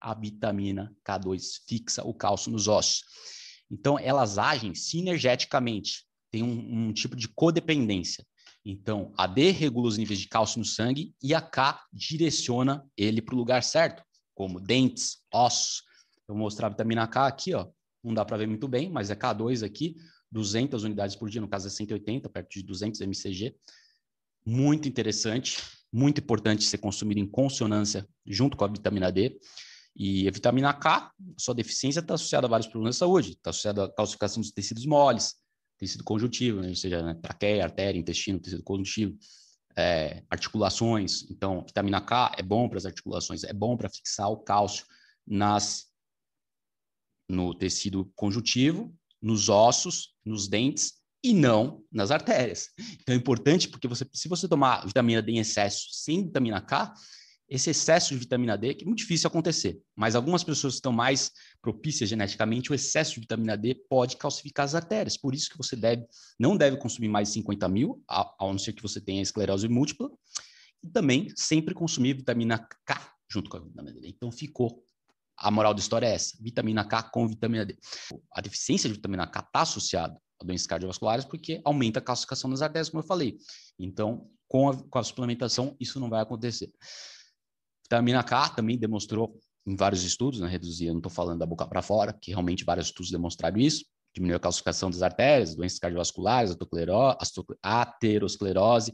a vitamina K2 fixa o cálcio nos ossos. Então, elas agem sinergeticamente, tem um, um tipo de codependência. Então, a D regula os níveis de cálcio no sangue e a K direciona ele para o lugar certo, como dentes, ossos. Eu vou mostrar a vitamina K aqui, ó. Não dá para ver muito bem, mas é K2 aqui, 200 unidades por dia, no caso é 180, perto de 200 mcg. Muito interessante, muito importante ser consumido em consonância junto com a vitamina D. E a vitamina K, sua deficiência está associada a vários problemas de saúde, está associada à calcificação dos tecidos moles, tecido conjuntivo, né? ou seja, né? traqueia, artéria, intestino, tecido conjuntivo, é, articulações. Então, vitamina K é bom para as articulações, é bom para fixar o cálcio nas no tecido conjuntivo, nos ossos, nos dentes e não nas artérias. Então é importante porque você, se você tomar vitamina D em excesso sem vitamina K, esse excesso de vitamina D, que é muito difícil acontecer, mas algumas pessoas estão mais propícias geneticamente, o excesso de vitamina D pode calcificar as artérias. Por isso que você deve, não deve consumir mais de 50 mil, a, a não ser que você tenha esclerose múltipla, e também sempre consumir vitamina K junto com a vitamina D. Então ficou. A moral da história é essa: vitamina K com vitamina D. A deficiência de vitamina K está associada a doenças cardiovasculares porque aumenta a calcificação das artérias, como eu falei. Então, com a, com a suplementação, isso não vai acontecer. Vitamina K também demonstrou em vários estudos, né, reduzir, eu não estou falando da boca para fora, que realmente vários estudos demonstraram isso, diminuiu a calcificação das artérias, doenças cardiovasculares, aterosclerose,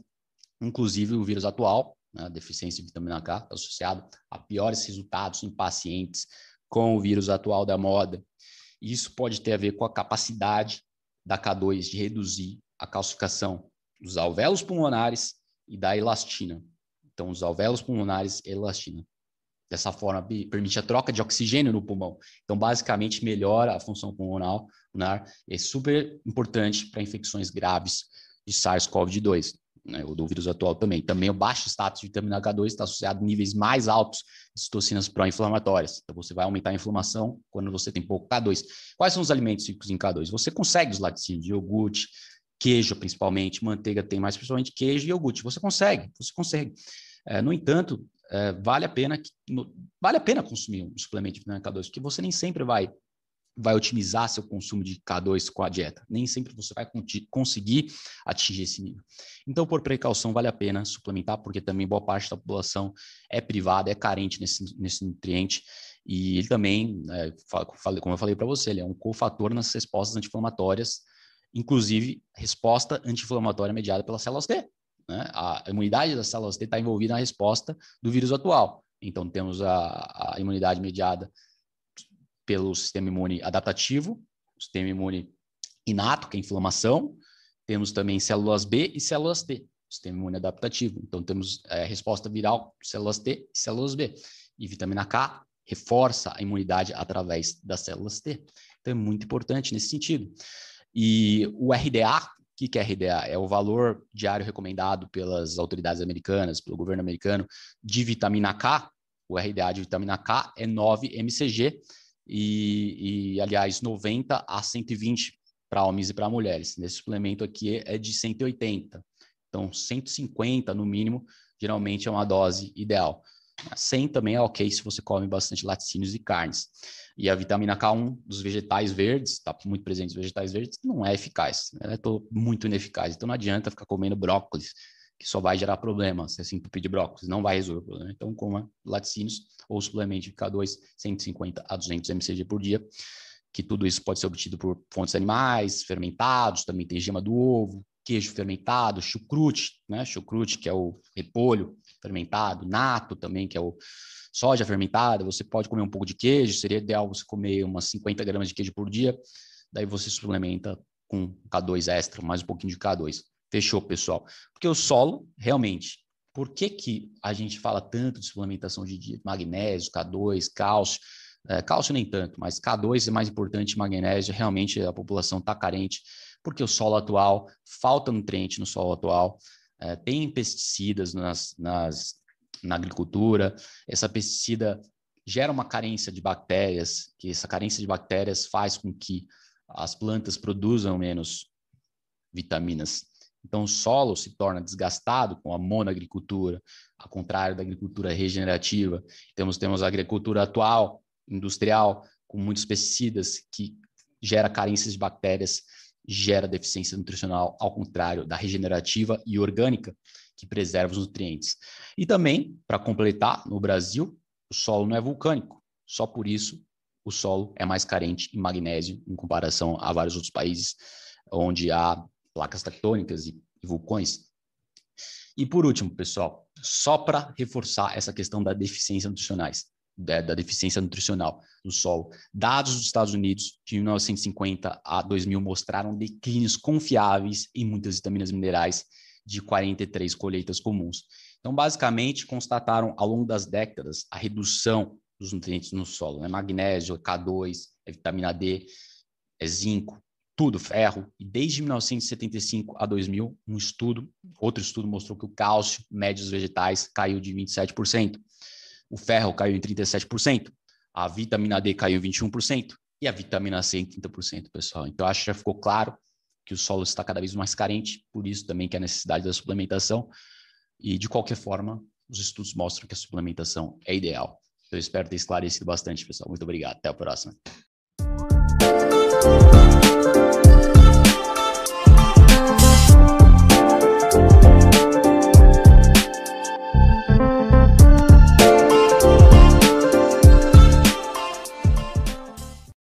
inclusive o vírus atual, né, a deficiência de vitamina K, está associado a piores resultados em pacientes com o vírus atual da moda. Isso pode ter a ver com a capacidade da K2 de reduzir a calcificação dos alvéolos pulmonares e da elastina. Então, os alvéolos pulmonares elastina. Dessa forma, permite a troca de oxigênio no pulmão. Então, basicamente, melhora a função pulmonar. É super importante para infecções graves de SARS-CoV-2, né, ou do vírus atual também. Também o baixo status de vitamina K2 está associado a níveis mais altos de citocinas pró-inflamatórias. Então, você vai aumentar a inflamação quando você tem pouco K2. Quais são os alimentos ricos em K2? Você consegue os laticínios, iogurte, queijo principalmente, manteiga tem mais, principalmente queijo e iogurte. Você consegue, você consegue. É, no entanto, é, vale a pena vale a pena consumir um suplemento de vitamina K2, porque você nem sempre vai vai otimizar seu consumo de K2 com a dieta. Nem sempre você vai conseguir atingir esse nível. Então, por precaução, vale a pena suplementar, porque também boa parte da população é privada, é carente nesse, nesse nutriente. E ele também, é, como eu falei para você, ele é um cofator nas respostas anti-inflamatórias, inclusive resposta anti-inflamatória mediada pelas células T. Né? A imunidade das células T está envolvida na resposta do vírus atual. Então, temos a, a imunidade mediada pelo sistema imune adaptativo, sistema imune inato, que é inflamação. Temos também células B e células T, sistema imune adaptativo. Então, temos é, resposta viral, células T e células B. E vitamina K reforça a imunidade através das células T. Então, é muito importante nesse sentido. E o RDA, que, que é RDA? É o valor diário recomendado pelas autoridades americanas, pelo governo americano, de vitamina K. O RDA de vitamina K é 9 mcg, e, e aliás, 90 a 120 para homens e para mulheres. Nesse suplemento aqui é de 180. Então, 150 no mínimo, geralmente é uma dose ideal. 100 também é ok se você come bastante laticínios e carnes. E a vitamina K1 dos vegetais verdes, está muito presente nos vegetais verdes, não é eficaz. Ela é muito ineficaz. Então não adianta ficar comendo brócolis, que só vai gerar problemas. Se assim entupir de brócolis, não vai resolver o problema. Então coma laticínios ou suplemento de K2, 150 a 200 mcg por dia, que tudo isso pode ser obtido por fontes animais, fermentados, também tem gema do ovo, queijo fermentado, chucrute, né? Chucrute, que é o repolho fermentado, nato também, que é o soja fermentada, você pode comer um pouco de queijo, seria ideal você comer umas 50 gramas de queijo por dia, daí você suplementa com K2 extra, mais um pouquinho de K2. Fechou, pessoal? Porque o solo, realmente, por que, que a gente fala tanto de suplementação de magnésio, K2, cálcio? É, cálcio nem tanto, mas K2 é mais importante, magnésio, realmente a população está carente, porque o solo atual, falta nutriente no solo atual, é, tem pesticidas nas, nas na agricultura. Essa pesticida gera uma carência de bactérias, que essa carência de bactérias faz com que as plantas produzam menos vitaminas. Então, o solo se torna desgastado com a monoagricultura, ao contrário da agricultura regenerativa. Temos, temos a agricultura atual, industrial, com muitos pesticidas, que gera carências de bactérias, gera deficiência nutricional, ao contrário da regenerativa e orgânica, que preserva os nutrientes. E também, para completar, no Brasil, o solo não é vulcânico. Só por isso, o solo é mais carente em magnésio em comparação a vários outros países onde há placas tectônicas e, e vulcões. E por último, pessoal, só para reforçar essa questão da deficiência nutricionais, da, da, deficiência nutricional do solo, dados dos Estados Unidos de 1950 a 2000 mostraram declínios confiáveis em muitas vitaminas minerais de 43 colheitas comuns. Então, basicamente, constataram ao longo das décadas a redução dos nutrientes no solo, né? magnésio, K2, é vitamina D, é zinco, tudo, ferro. E desde 1975 a 2000, um estudo, outro estudo mostrou que o cálcio médio dos vegetais caiu de 27%, o ferro caiu em 37%, a vitamina D caiu em 21% e a vitamina C em 30%, pessoal. Então, acho que já ficou claro que o solo está cada vez mais carente, por isso também que a necessidade da suplementação. E, de qualquer forma, os estudos mostram que a suplementação é ideal. Eu espero ter esclarecido bastante, pessoal. Muito obrigado. Até a próxima.